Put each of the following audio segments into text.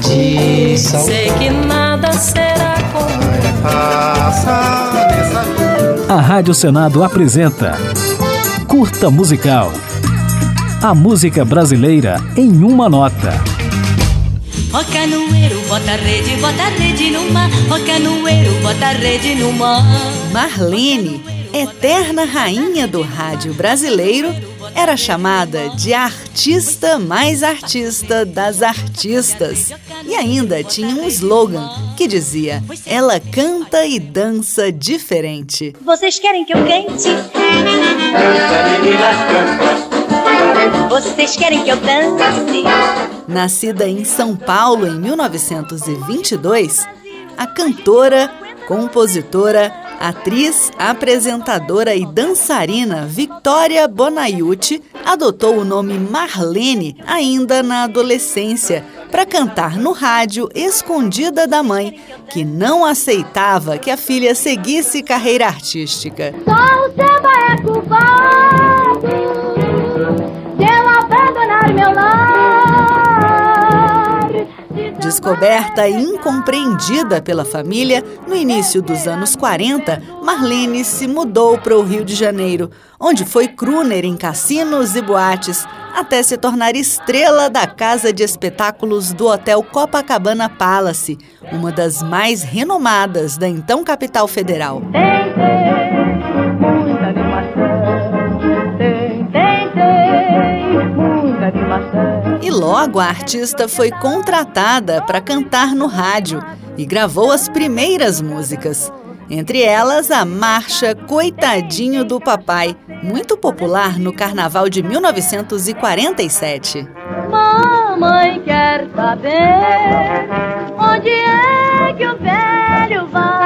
feitiço. Sei que nada será como A Rádio Senado apresenta Curta Musical. A música brasileira em uma nota. Ó canoeiro, bota rede, bota rede no mar. Ó canoeiro, bota rede no mar. Marlene, eterna rainha do rádio brasileiro, era chamada de artista mais artista das artistas. E ainda tinha um slogan que dizia: Ela canta e dança diferente. Vocês querem que eu cante? Vocês querem que eu dance? Nascida em São Paulo em 1922, a cantora, compositora, atriz, apresentadora e dançarina Victoria Bonaiuti adotou o nome Marlene ainda na adolescência para cantar no rádio escondida da mãe, que não aceitava que a filha seguisse carreira artística. Só o é Descoberta e incompreendida pela família, no início dos anos 40, Marlene se mudou para o Rio de Janeiro, onde foi crooner em cassinos e boates, até se tornar estrela da casa de espetáculos do Hotel Copacabana Palace, uma das mais renomadas da então capital federal. Logo a artista foi contratada para cantar no rádio e gravou as primeiras músicas. Entre elas, a marcha Coitadinho do Papai, muito popular no carnaval de 1947. Mamãe quer saber onde é que o velho vai.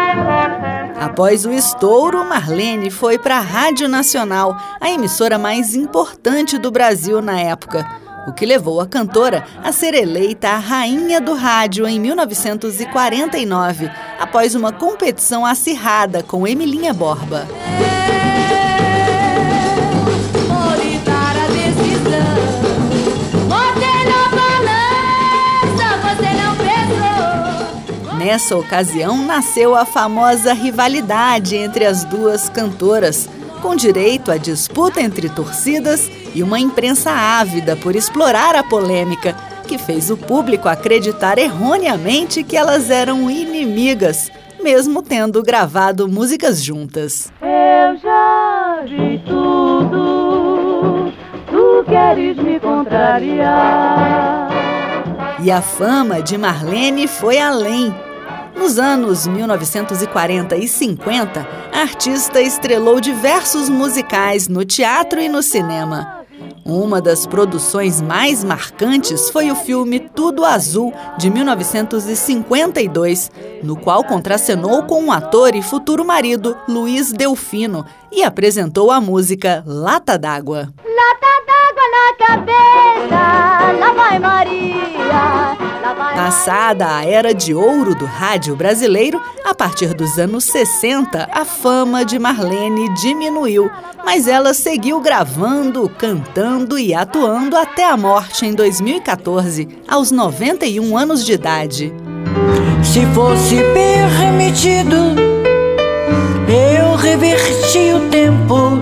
Após o estouro, Marlene foi para a Rádio Nacional, a emissora mais importante do Brasil na época, o que levou a cantora a ser eleita a rainha do rádio em 1949, após uma competição acirrada com Emilinha Borba. Nessa ocasião, nasceu a famosa rivalidade entre as duas cantoras, com direito à disputa entre torcidas e uma imprensa ávida por explorar a polêmica, que fez o público acreditar erroneamente que elas eram inimigas, mesmo tendo gravado músicas juntas. Eu já vi tudo, tu queres me contrariar. E a fama de Marlene foi além. Nos anos 1940 e 50, a artista estrelou diversos musicais no teatro e no cinema. Uma das produções mais marcantes foi o filme Tudo Azul, de 1952, no qual contracenou com o ator e futuro marido Luiz Delfino e apresentou a música Lata d'Água. Lata d'água na cabeça, lá vai Maria, Passada a era de ouro do rádio brasileiro, a partir dos anos 60, a fama de Marlene diminuiu, mas ela seguiu gravando, cantando e atuando até a morte em 2014, aos 91 anos de idade. Se fosse permitido, eu reverti o tempo.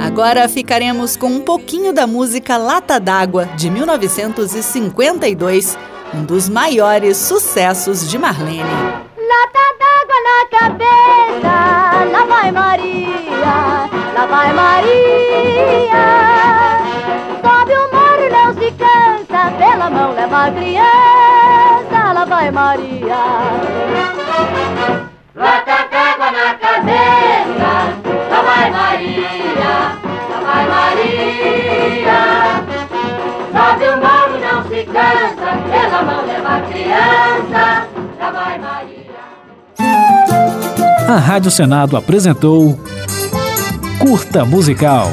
Agora ficaremos com um pouquinho da música Lata d'Água, de 1952, um dos maiores sucessos de Marlene. Lata d'água na cabeça, lá vai Maria, lá vai Maria. Sobe o morro, não se cansa, pela mão leva a criança, lá vai Maria. Lata d'água na cabeça, lá vai Maria, se cansa, pela mão leva criança, lá vai Maria. A Rádio Senado apresentou Curta Musical.